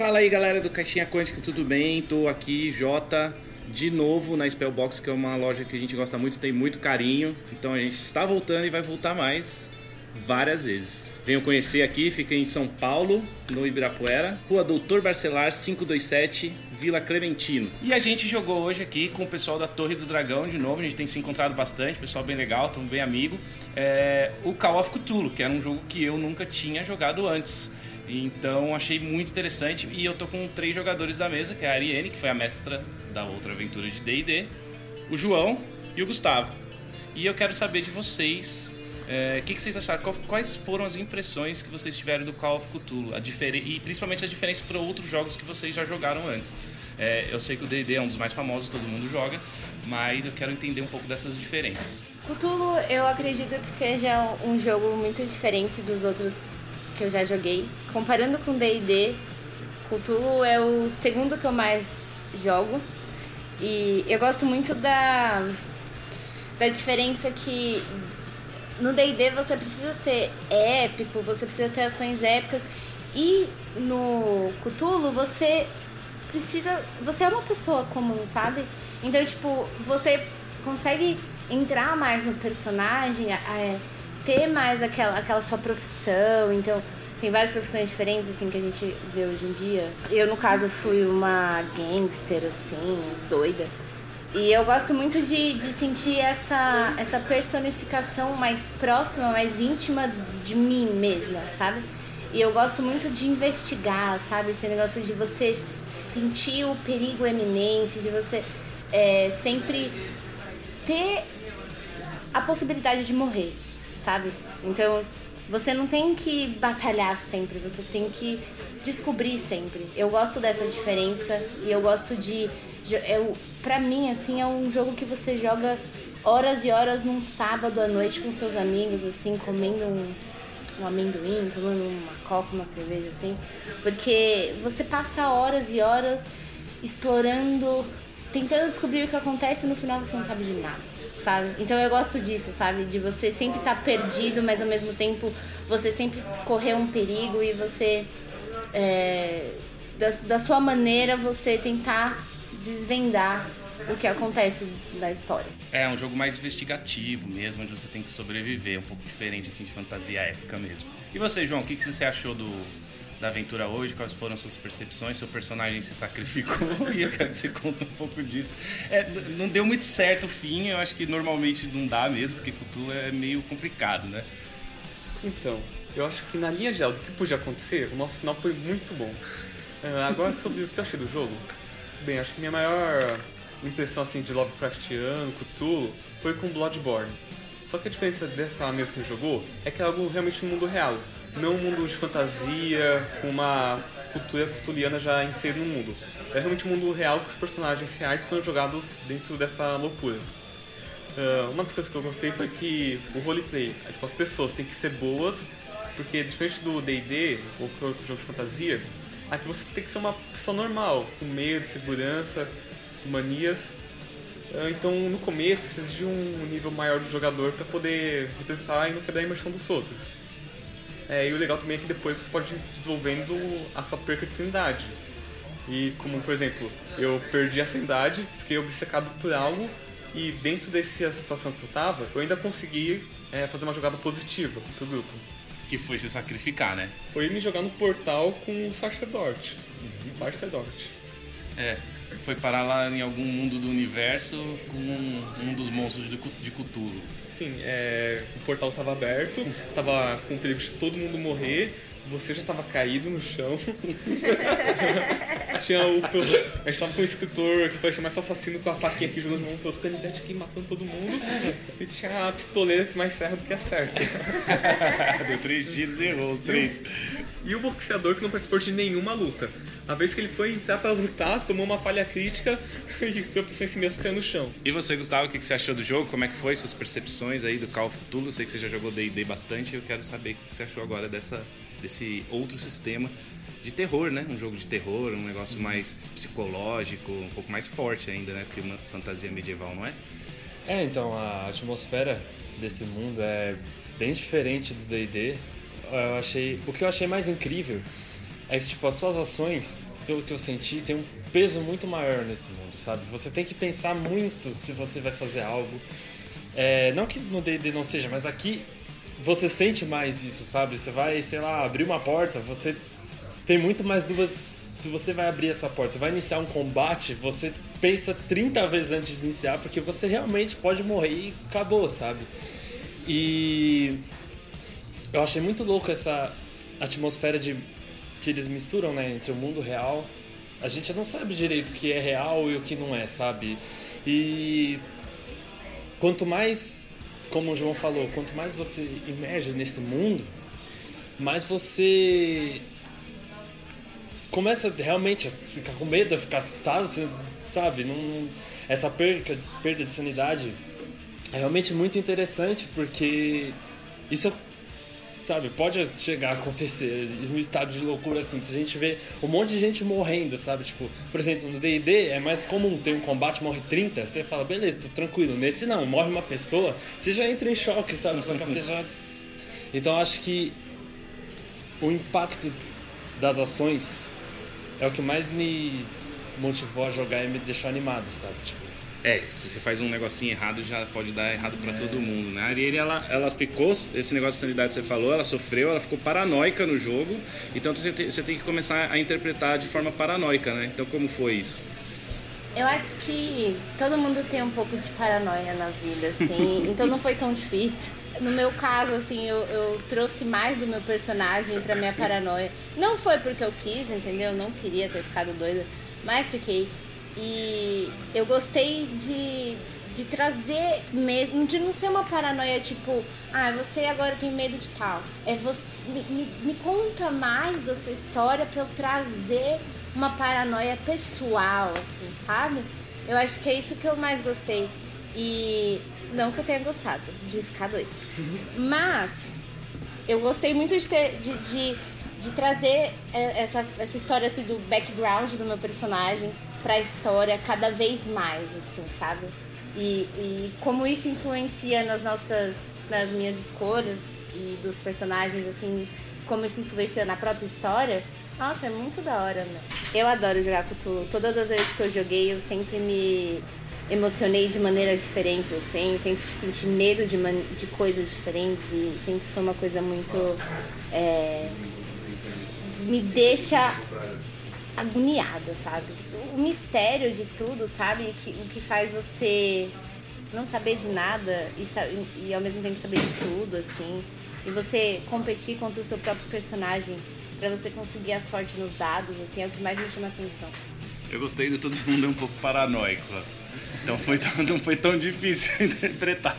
Fala aí galera do Caixinha Quântica, tudo bem? Tô aqui, Jota, de novo na Spellbox, que é uma loja que a gente gosta muito, tem muito carinho. Então a gente está voltando e vai voltar mais várias vezes. Venham conhecer aqui, fica em São Paulo, no Ibirapuera, Rua Doutor Barcelar 527, Vila Clementino. E a gente jogou hoje aqui com o pessoal da Torre do Dragão de novo, a gente tem se encontrado bastante, pessoal bem legal, tão bem amigo. É, o Call of Cthulhu, que era um jogo que eu nunca tinha jogado antes. Então achei muito interessante e eu tô com três jogadores da mesa, que é a Ariane, que foi a mestra da outra aventura de D&D, o João e o Gustavo. E eu quero saber de vocês o é, que, que, vocês acharam? Quais foram as impressões que vocês tiveram do Call of Cthulhu? A e principalmente a diferença para outros jogos que vocês já jogaram antes. É, eu sei que o D&D é um dos mais famosos, todo mundo joga, mas eu quero entender um pouco dessas diferenças. Cthulhu, eu acredito que seja um jogo muito diferente dos outros que eu já joguei. Comparando com D&D, Cthulhu é o segundo que eu mais jogo. E eu gosto muito da, da diferença que no D&D você precisa ser épico, você precisa ter ações épicas. E no Cthulhu você precisa... Você é uma pessoa comum, sabe? Então, tipo, você consegue entrar mais no personagem, é, ter mais aquela, aquela sua profissão. Então, tem várias profissões diferentes, assim, que a gente vê hoje em dia. Eu, no caso, fui uma gangster, assim, doida. E eu gosto muito de, de sentir essa, essa personificação mais próxima, mais íntima de mim mesma, sabe? E eu gosto muito de investigar, sabe? Esse negócio de você sentir o perigo eminente, de você é, sempre ter a possibilidade de morrer, sabe? Então, você não tem que batalhar sempre, você tem que descobrir sempre. Eu gosto dessa diferença e eu gosto de eu, pra mim, assim, é um jogo que você joga horas e horas num sábado à noite com seus amigos, assim, comendo um, um amendoim, tomando uma coca, uma cerveja, assim. Porque você passa horas e horas explorando, tentando descobrir o que acontece e no final você não sabe de nada. Sabe? Então eu gosto disso, sabe? De você sempre estar tá perdido, mas ao mesmo tempo você sempre correr um perigo e você, é, da, da sua maneira, você tentar desvendar o que acontece da história. É, um jogo mais investigativo mesmo, onde você tem que sobreviver, um pouco diferente assim de fantasia épica mesmo. E você, João, o que, que você achou do, da aventura hoje? Quais foram suas percepções? Seu personagem se sacrificou e eu quero que você conte um pouco disso. É, não deu muito certo o fim, eu acho que normalmente não dá mesmo, porque Cthulhu é meio complicado, né? Então, eu acho que na linha geral do que podia acontecer, o nosso final foi muito bom. Uh, agora sobre o que eu achei do jogo, Bem, acho que minha maior impressão assim de Lovecraftiano, Cthulhu, foi com Bloodborne. Só que a diferença dessa mesa que gente jogou é que é algo realmente no mundo real, não um mundo de fantasia, com uma cultura cthulhiana já inserida no mundo. É realmente um mundo real que os personagens reais foram jogados dentro dessa loucura. Uh, uma das coisas que eu gostei foi que o roleplay, é, tipo, as pessoas têm que ser boas, porque diferente do D&D ou qualquer outro jogo de fantasia, Aqui você tem que ser uma pessoa normal, com medo, segurança, manias. Ah, então, no começo, você exige um nível maior do jogador para poder representar e não quebrar a imersão dos outros. É, e o legal também é que depois você pode ir desenvolvendo a sua perca de sanidade. E como, por exemplo, eu perdi a sanidade, fiquei obcecado por algo, e dentro dessa situação que eu tava, eu ainda consegui é, fazer uma jogada positiva pro grupo. Que foi se sacrificar, né? Foi me jogar no portal com o Sacerdort. Uhum. Sacerdort. É, foi parar lá em algum mundo do universo com um, dos monstros de, de Cthulhu. Sim, é, o portal estava aberto, tava com perigo de todo mundo morrer, você já estava caído no chão. Tinha o. A gente tava com um escritor que parecia mais assassino com a faquinha aqui jogando mão pro outro canivete aqui matando todo mundo. E tinha a pistoleira que mais serra do que acerta. Deu três tiros e errou os três. E o boxeador que não participou de nenhuma luta. A vez que ele foi entrar pra lutar, tomou uma falha crítica e tropeçou em si mesmo caiu no chão. E você, Gustavo, o que você achou do jogo? Como é que foi? Suas percepções aí do Call of Cthulhu? Sei que você já jogou D&D bastante. Eu quero saber o que você achou agora dessa, desse outro sistema de terror, né? Um jogo de terror, um negócio Sim. mais psicológico, um pouco mais forte ainda, né? Que uma fantasia medieval, não é? É, então a atmosfera desse mundo é bem diferente do D&D. Eu achei, o que eu achei mais incrível é que tipo as suas ações pelo que eu senti, tem um peso muito maior nesse mundo, sabe? Você tem que pensar muito se você vai fazer algo. É, não que no D&D não seja, mas aqui você sente mais isso, sabe? Você vai, sei lá, abrir uma porta, você tem muito mais dúvidas se você vai abrir essa porta. Você vai iniciar um combate, você pensa 30 vezes antes de iniciar, porque você realmente pode morrer e acabou, sabe? E eu achei muito louco essa atmosfera de que eles misturam, né, entre o mundo real. A gente não sabe direito o que é real e o que não é, sabe? E quanto mais, como o João falou, quanto mais você emerge nesse mundo, mais você começa realmente a ficar com medo, a ficar assustado, você, sabe? Não, essa perca, perda de sanidade é realmente muito interessante porque isso sabe, pode chegar a acontecer um estado de loucura assim, se a gente vê um monte de gente morrendo, sabe? Tipo, por exemplo, no D&D é mais comum ter um combate, morre 30, você fala, beleza, tô tranquilo. Nesse não, morre uma pessoa, você já entra em choque, sabe? Já... Então acho que o impacto das ações é o que mais me motivou a jogar e me deixou animado, sabe? Tipo, É, se você faz um negocinho errado, já pode dar errado pra todo mundo, né? A Ariane, ela, ela ficou, esse negócio de sanidade que você falou, ela sofreu, ela ficou paranoica no jogo, então você tem, você tem que começar a interpretar de forma paranoica, né? Então como foi isso? Eu acho que todo mundo tem um pouco de paranoia na vida, assim, então não foi tão difícil. No meu caso, assim, eu, eu trouxe mais do meu personagem pra minha paranoia. Não foi porque eu quis, entendeu? Eu não queria ter ficado doida, mas fiquei. E eu gostei de, de trazer mesmo, de não ser uma paranoia tipo, ah, você agora tem medo de tal. É você. Me, me, conta mais da sua história pra eu trazer uma paranoia pessoal, assim, sabe? Eu acho que é isso que eu mais gostei. E não que eu tenha gostado de ficar doida. Mas eu gostei muito de, ter, de, de, de trazer é, essa, essa história assim, do background do meu personagem pra história cada vez mais, assim, sabe? E, e como isso influencia nas nossas. nas minhas escolhas e dos personagens, assim, como isso influencia na própria história. Nossa, é muito da hora, né? Eu adoro jogar Cthulhu. Todas as vezes que eu joguei, eu sempre me emocionei de maneiras diferentes, assim, sempre senti medo de, man de coisas diferentes e sempre foi uma coisa muito. É, me deixa agoniada, sabe? O mistério de tudo, sabe? O que, o que faz você não saber de nada e, e ao mesmo tempo saber de tudo, assim. E você competir contra o seu próprio personagem pra você conseguir a sorte nos dados, assim, é o que mais me chama atenção. Eu gostei de todo mundo um pouco paranoico. Então foi tão, não foi tão difícil interpretar.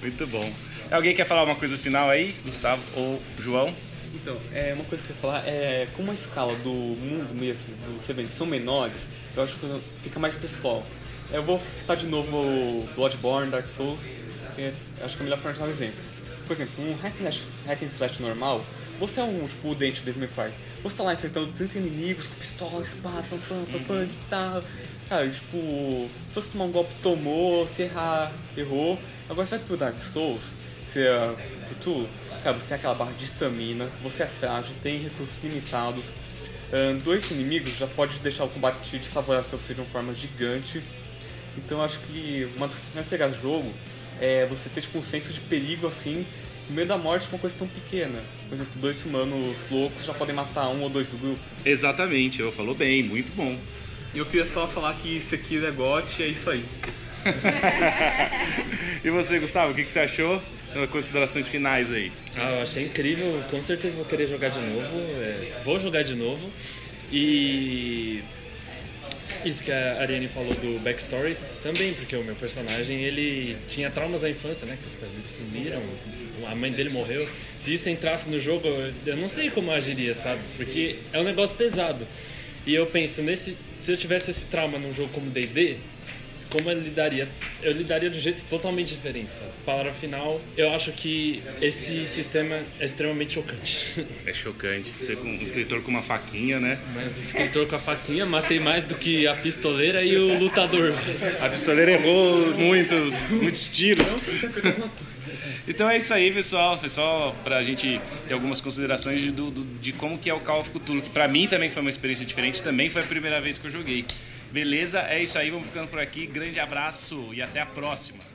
Muito bom. Alguém quer falar uma coisa final aí, Gustavo ou João? Então, é uma coisa que você falar é como a escala do mundo mesmo, dos eventos são menores, eu acho que fica mais pessoal. Eu vou citar de novo o Bloodborne, Dark Souls, que eu acho que é a melhor forma de dar um exemplo. Por exemplo, um hack and slash, hack and slash normal, você é um tipo o dente do Devil May Cry. Você tá lá enfrentando 30 inimigos com pistola, espada, pam, pam, pam, pam, guitarra. Cara, tipo, se você tomar um golpe, tomou, se errar, errou. Agora você vai pro Dark Souls, você é Cthulhu, cara, você tem aquela barra de estamina, você é frágil, tem recursos limitados. Dois inimigos já pode deixar o combate desfavorável pra você de uma forma gigante. Então eu acho que uma das mais legais do jogo é você ter tipo um senso de perigo assim, no meio da morte com uma coisa tão pequena. Por exemplo, dois humanos loucos já podem matar um ou dois do grupo. Exatamente, eu falou bem, muito bom. E eu queria só falar que Sekiro é GOT, é isso aí. E você, Gustavo, o que, que você achou? Considerações finais aí. Ah, eu achei incrível, com certeza vou querer jogar de novo. é, vou jogar de novo. E isso que a Ariane falou do backstory também, porque o meu personagem ele tinha traumas da infância, né? Que os pais dele sumiram, a mãe dele morreu. Se isso entrasse no jogo, eu- não sei como eu agiria, sabe? Porque é um negócio pesado. E eu penso, nesse, se eu tivesse esse trauma num jogo como D&D, como ele lidaria? Eu lidaria de um jeito totalmente diferente, sabe? Palavra final, eu acho que esse sistema é extremamente chocante. É chocante. Você com um escritor com uma faquinha, né? Mas o escritor com a faquinha matei mais do que a pistoleira e o lutador. A pistoleira errou muitos, muitos tiros. Então é isso aí, pessoal. Foi só pra gente ter algumas considerações de, do, de como que é o Call of Cthulhu, que pra mim também foi uma experiência diferente, também foi a primeira vez que eu joguei. Beleza? É isso aí, vamos ficando por aqui. Grande abraço e até a próxima.